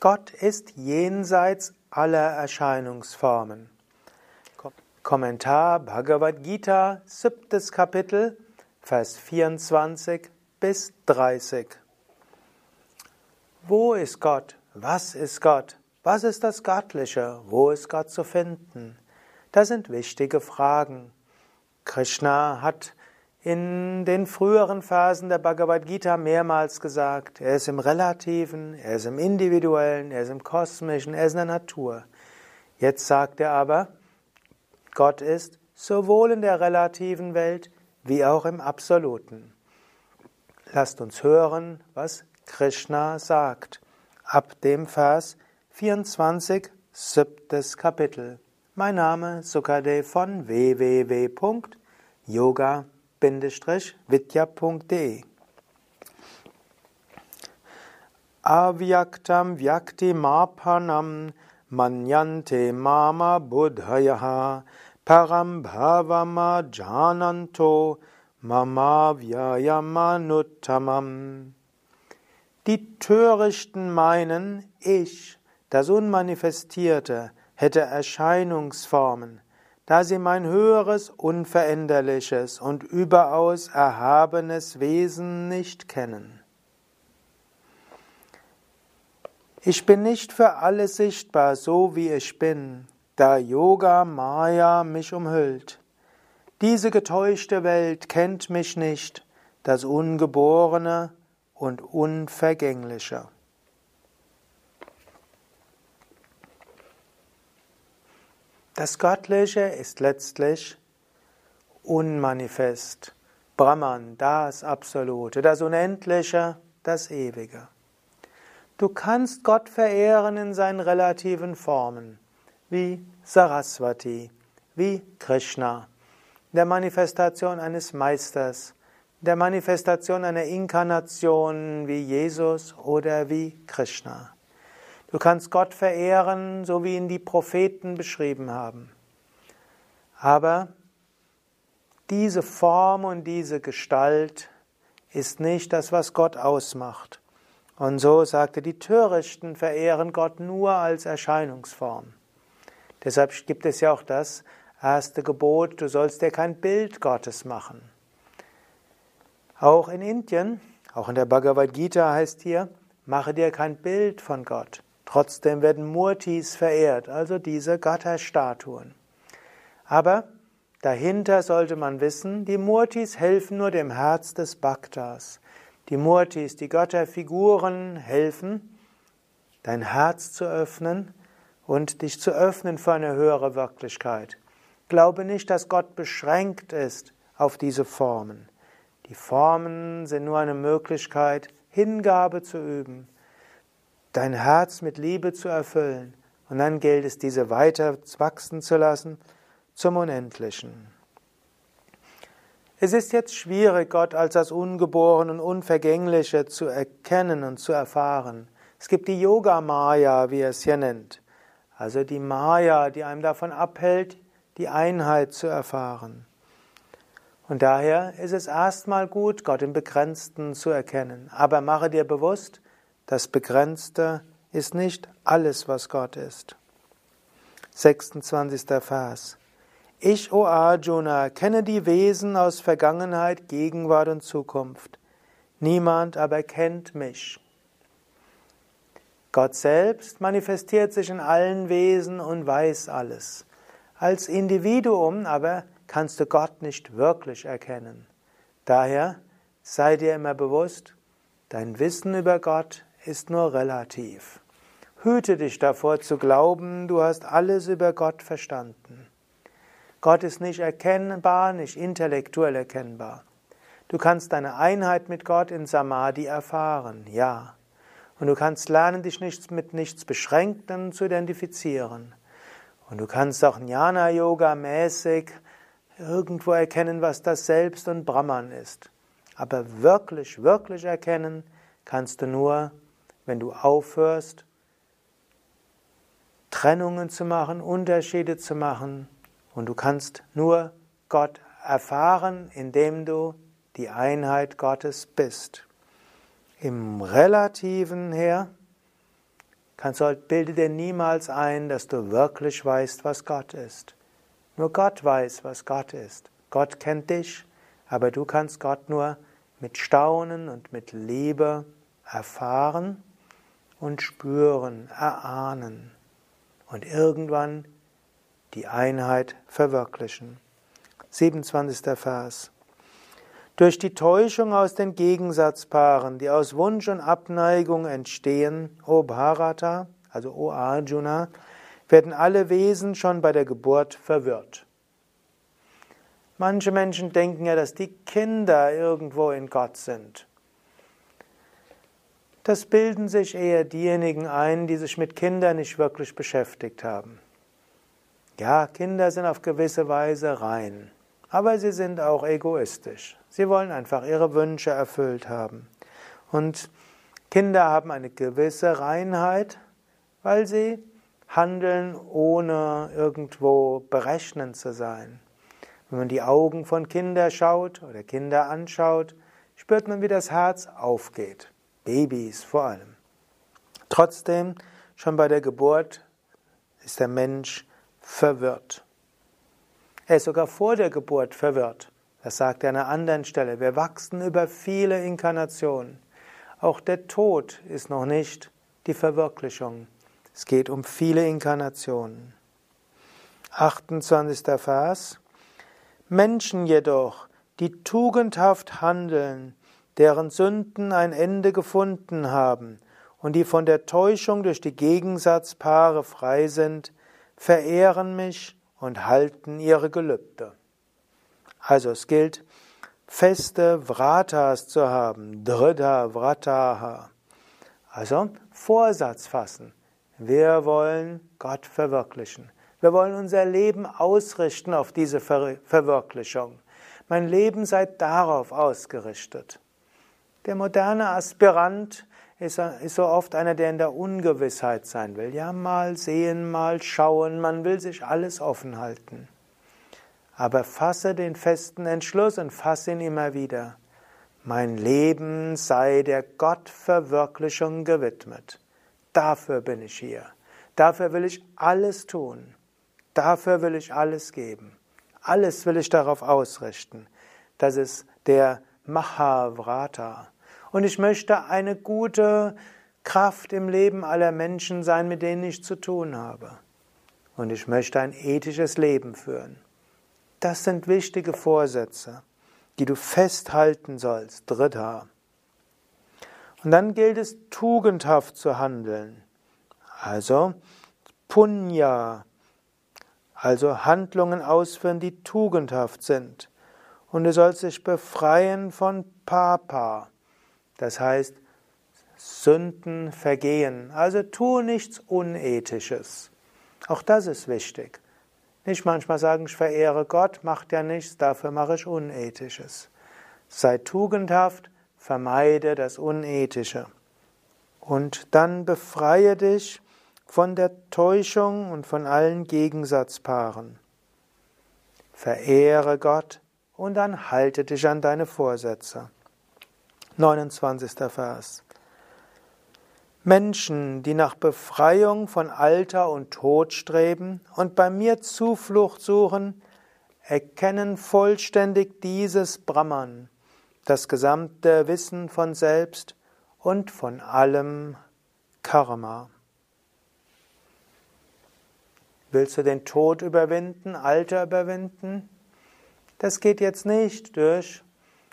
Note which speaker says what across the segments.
Speaker 1: Gott ist jenseits aller Erscheinungsformen. Kommentar Bhagavad Gita, siebtes Kapitel, Vers 24 bis 30. Wo ist Gott? Was ist Gott? Was ist das Göttliche? Wo ist Gott zu finden? Das sind wichtige Fragen. Krishna hat in den früheren Phasen der Bhagavad Gita mehrmals gesagt, er ist im Relativen, er ist im Individuellen, er ist im Kosmischen, er ist in der Natur. Jetzt sagt er aber, Gott ist sowohl in der relativen Welt wie auch im Absoluten. Lasst uns hören, was Krishna sagt. Ab dem Vers 24, siebtes Kapitel. Mein Name Sukadev von www.yoga-vidya.de Avyaktam Vyakti Mapanam Manyante Mama Buddhayaha Param Bhavama Jananto Mama Vyayamanutamam Die Törichten meinen, ich, das Unmanifestierte, hätte Erscheinungsformen, da sie mein höheres, unveränderliches und überaus erhabenes Wesen nicht kennen. Ich bin nicht für alle sichtbar, so wie ich bin, da Yoga Maya mich umhüllt. Diese getäuschte Welt kennt mich nicht, das Ungeborene und Unvergängliche. Das Göttliche ist letztlich unmanifest. Brahman, das Absolute, das Unendliche, das Ewige. Du kannst Gott verehren in seinen relativen Formen, wie Saraswati, wie Krishna, der Manifestation eines Meisters, der Manifestation einer Inkarnation wie Jesus oder wie Krishna. Du kannst Gott verehren, so wie ihn die Propheten beschrieben haben. Aber diese Form und diese Gestalt ist nicht das, was Gott ausmacht. Und so sagte, die Törichten verehren Gott nur als Erscheinungsform. Deshalb gibt es ja auch das erste Gebot, du sollst dir kein Bild Gottes machen. Auch in Indien, auch in der Bhagavad Gita heißt hier, mache dir kein Bild von Gott. Trotzdem werden Murtis verehrt, also diese Götterstatuen. Aber dahinter sollte man wissen, die Murtis helfen nur dem Herz des Bhaktas. Die Murtis, die Götterfiguren helfen, dein Herz zu öffnen und dich zu öffnen für eine höhere Wirklichkeit. Glaube nicht, dass Gott beschränkt ist auf diese Formen. Die Formen sind nur eine Möglichkeit, Hingabe zu üben, dein Herz mit Liebe zu erfüllen. Und dann gilt es, diese weiter wachsen zu lassen zum Unendlichen. Es ist jetzt schwierig, Gott als das Ungeborene und Unvergängliche zu erkennen und zu erfahren. Es gibt die Yoga Maya, wie er es hier nennt. Also die Maya, die einem davon abhält, die Einheit zu erfahren. Und daher ist es erstmal gut, Gott im Begrenzten zu erkennen. Aber mache dir bewusst, das Begrenzte ist nicht alles, was Gott ist. 26. Vers. Ich, O Arjuna, kenne die Wesen aus Vergangenheit, Gegenwart und Zukunft. Niemand aber kennt mich. Gott selbst manifestiert sich in allen Wesen und weiß alles. Als Individuum aber kannst du Gott nicht wirklich erkennen. Daher sei dir immer bewusst, dein Wissen über Gott ist nur relativ. Hüte dich davor zu glauben, du hast alles über Gott verstanden. Gott ist nicht erkennbar, nicht intellektuell erkennbar. Du kannst deine Einheit mit Gott in Samadhi erfahren, ja. Und du kannst lernen, dich nicht mit nichts Beschränktem zu identifizieren. Und du kannst auch Jnana-Yoga mäßig irgendwo erkennen, was das Selbst und Brahman ist. Aber wirklich, wirklich erkennen kannst du nur wenn du aufhörst, Trennungen zu machen, Unterschiede zu machen. Und du kannst nur Gott erfahren, indem du die Einheit Gottes bist. Im relativen her kannst, bilde dir niemals ein, dass du wirklich weißt, was Gott ist. Nur Gott weiß, was Gott ist. Gott kennt dich, aber du kannst Gott nur mit Staunen und mit Liebe erfahren und spüren, erahnen und irgendwann die Einheit verwirklichen. 27. Vers. Durch die Täuschung aus den Gegensatzpaaren, die aus Wunsch und Abneigung entstehen, O Bharata, also O Arjuna, werden alle Wesen schon bei der Geburt verwirrt. Manche Menschen denken ja, dass die Kinder irgendwo in Gott sind. Das bilden sich eher diejenigen ein, die sich mit Kindern nicht wirklich beschäftigt haben. Ja, Kinder sind auf gewisse Weise rein, aber sie sind auch egoistisch. Sie wollen einfach ihre Wünsche erfüllt haben. Und Kinder haben eine gewisse Reinheit, weil sie handeln, ohne irgendwo berechnend zu sein. Wenn man die Augen von Kindern schaut oder Kinder anschaut, spürt man, wie das Herz aufgeht. Babys vor allem. Trotzdem, schon bei der Geburt ist der Mensch verwirrt. Er ist sogar vor der Geburt verwirrt. Das sagt er an einer anderen Stelle. Wir wachsen über viele Inkarnationen. Auch der Tod ist noch nicht die Verwirklichung. Es geht um viele Inkarnationen. 28. Vers. Menschen jedoch, die tugendhaft handeln, deren Sünden ein Ende gefunden haben und die von der Täuschung durch die Gegensatzpaare frei sind, verehren mich und halten ihre Gelübde. Also es gilt, feste Vratas zu haben, Dhrida Vrataha. Also Vorsatz fassen. Wir wollen Gott verwirklichen. Wir wollen unser Leben ausrichten auf diese Ver Verwirklichung. Mein Leben sei darauf ausgerichtet. Der moderne Aspirant ist, so oft einer, der in der Ungewissheit sein will. Ja, mal sehen, mal schauen, man will sich alles offen halten. Aber fasse den festen Entschluss und fasse ihn immer wieder. Mein Leben sei der Gottverwirklichung gewidmet. Dafür bin ich hier. Dafür will ich alles tun. Dafür will ich alles geben. Alles will ich darauf ausrichten. Das ist der Mahavrata. Und ich möchte eine gute Kraft im Leben aller Menschen sein, mit denen ich zu tun habe. Und ich möchte ein ethisches Leben führen. Das sind wichtige Vorsätze, die du festhalten sollst. Dritter. Und dann gilt es, tugendhaft zu handeln. Also Punya, also Handlungen ausführen, die tugendhaft sind und du sollst dich befreien von Papa. Das heißt, Sünden vergehen. Also tu nichts Unethisches. Auch das ist wichtig. Nicht manchmal sagen, ich verehre Gott, macht ja nichts, dafür mache ich Unethisches. Sei tugendhaft, vermeide das Unethische. Und dann befreie dich von der Täuschung und von allen Gegensatzpaaren. Verehre Gott, und dann halte dich an deine Vorsätze. 29. Vers. Menschen, die nach Befreiung von Alter und Tod streben und bei mir Zuflucht suchen, erkennen vollständig dieses Brahman, das gesamte Wissen von selbst und von allem Karma. Willst du den Tod überwinden, Alter überwinden? Das geht jetzt nicht durch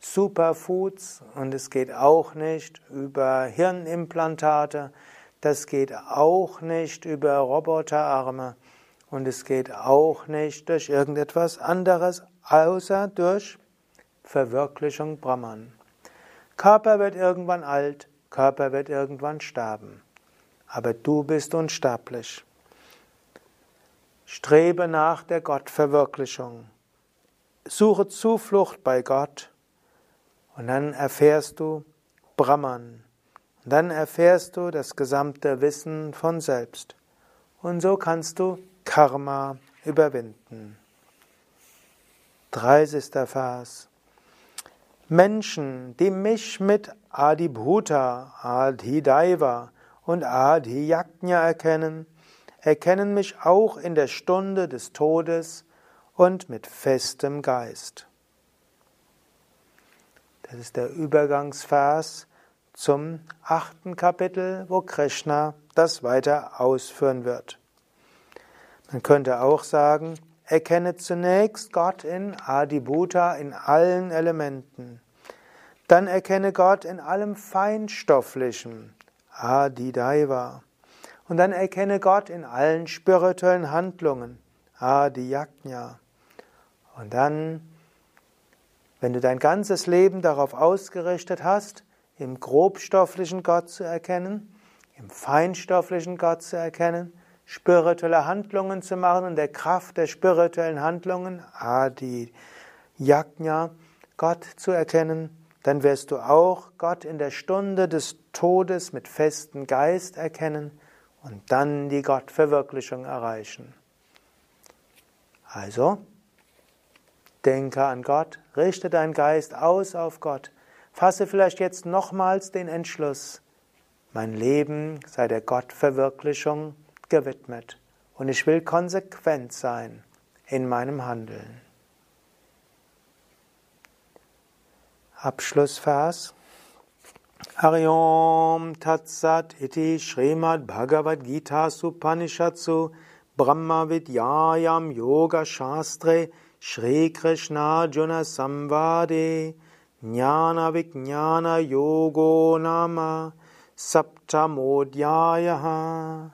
Speaker 1: Superfoods und es geht auch nicht über Hirnimplantate, das geht auch nicht über Roboterarme und es geht auch nicht durch irgendetwas anderes, außer durch Verwirklichung Brahman. Körper wird irgendwann alt, Körper wird irgendwann sterben, aber du bist unsterblich. Strebe nach der Gottverwirklichung. Suche Zuflucht bei Gott und dann erfährst du Brahman. Und dann erfährst du das gesamte Wissen von selbst. Und so kannst du Karma überwinden. 30. Vers. Menschen, die mich mit Adibhuta, Adhidaiva und Adi Yajna erkennen, erkennen mich auch in der Stunde des Todes und mit festem Geist. Das ist der Übergangsvers zum achten Kapitel, wo Krishna das weiter ausführen wird. Man könnte auch sagen, erkenne zunächst Gott in Adibhuta in allen Elementen. Dann erkenne Gott in allem Feinstofflichen, Adidaiva. Und dann erkenne Gott in allen spirituellen Handlungen, Adiyajna. Und dann, wenn du dein ganzes Leben darauf ausgerichtet hast, im grobstofflichen Gott zu erkennen, im feinstofflichen Gott zu erkennen, spirituelle Handlungen zu machen und der Kraft der spirituellen Handlungen, Adi Yajna, Gott zu erkennen, dann wirst du auch Gott in der Stunde des Todes mit festem Geist erkennen und dann die Gottverwirklichung erreichen. Also, denke an Gott, richte deinen Geist aus auf Gott, fasse vielleicht jetzt nochmals den Entschluss, mein Leben sei der Gottverwirklichung gewidmet und ich will konsequent sein in meinem Handeln. Abschlussvers Ariom Tatsat iti Srimad Bhagavad Gita Supanishatsu Brahma Vidyayam Yoga Shastre Shri Krishna Juna Samvade Jnana Vijnana Yogo Nama Saptamodhyayaha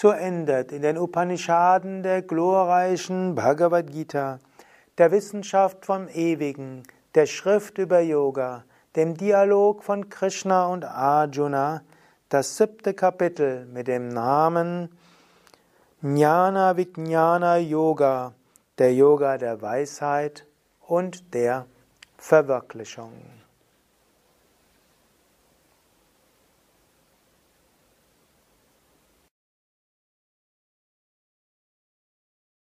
Speaker 1: so endet in den Upanishaden der glorreichen Bhagavad Gita, der Wissenschaft vom Ewigen, der Schrift über Yoga, dem Dialog von Krishna und Arjuna, das siebte Kapitel mit dem Namen Jnana Vijnana Yoga, der Yoga der Weisheit und der Verwirklichung.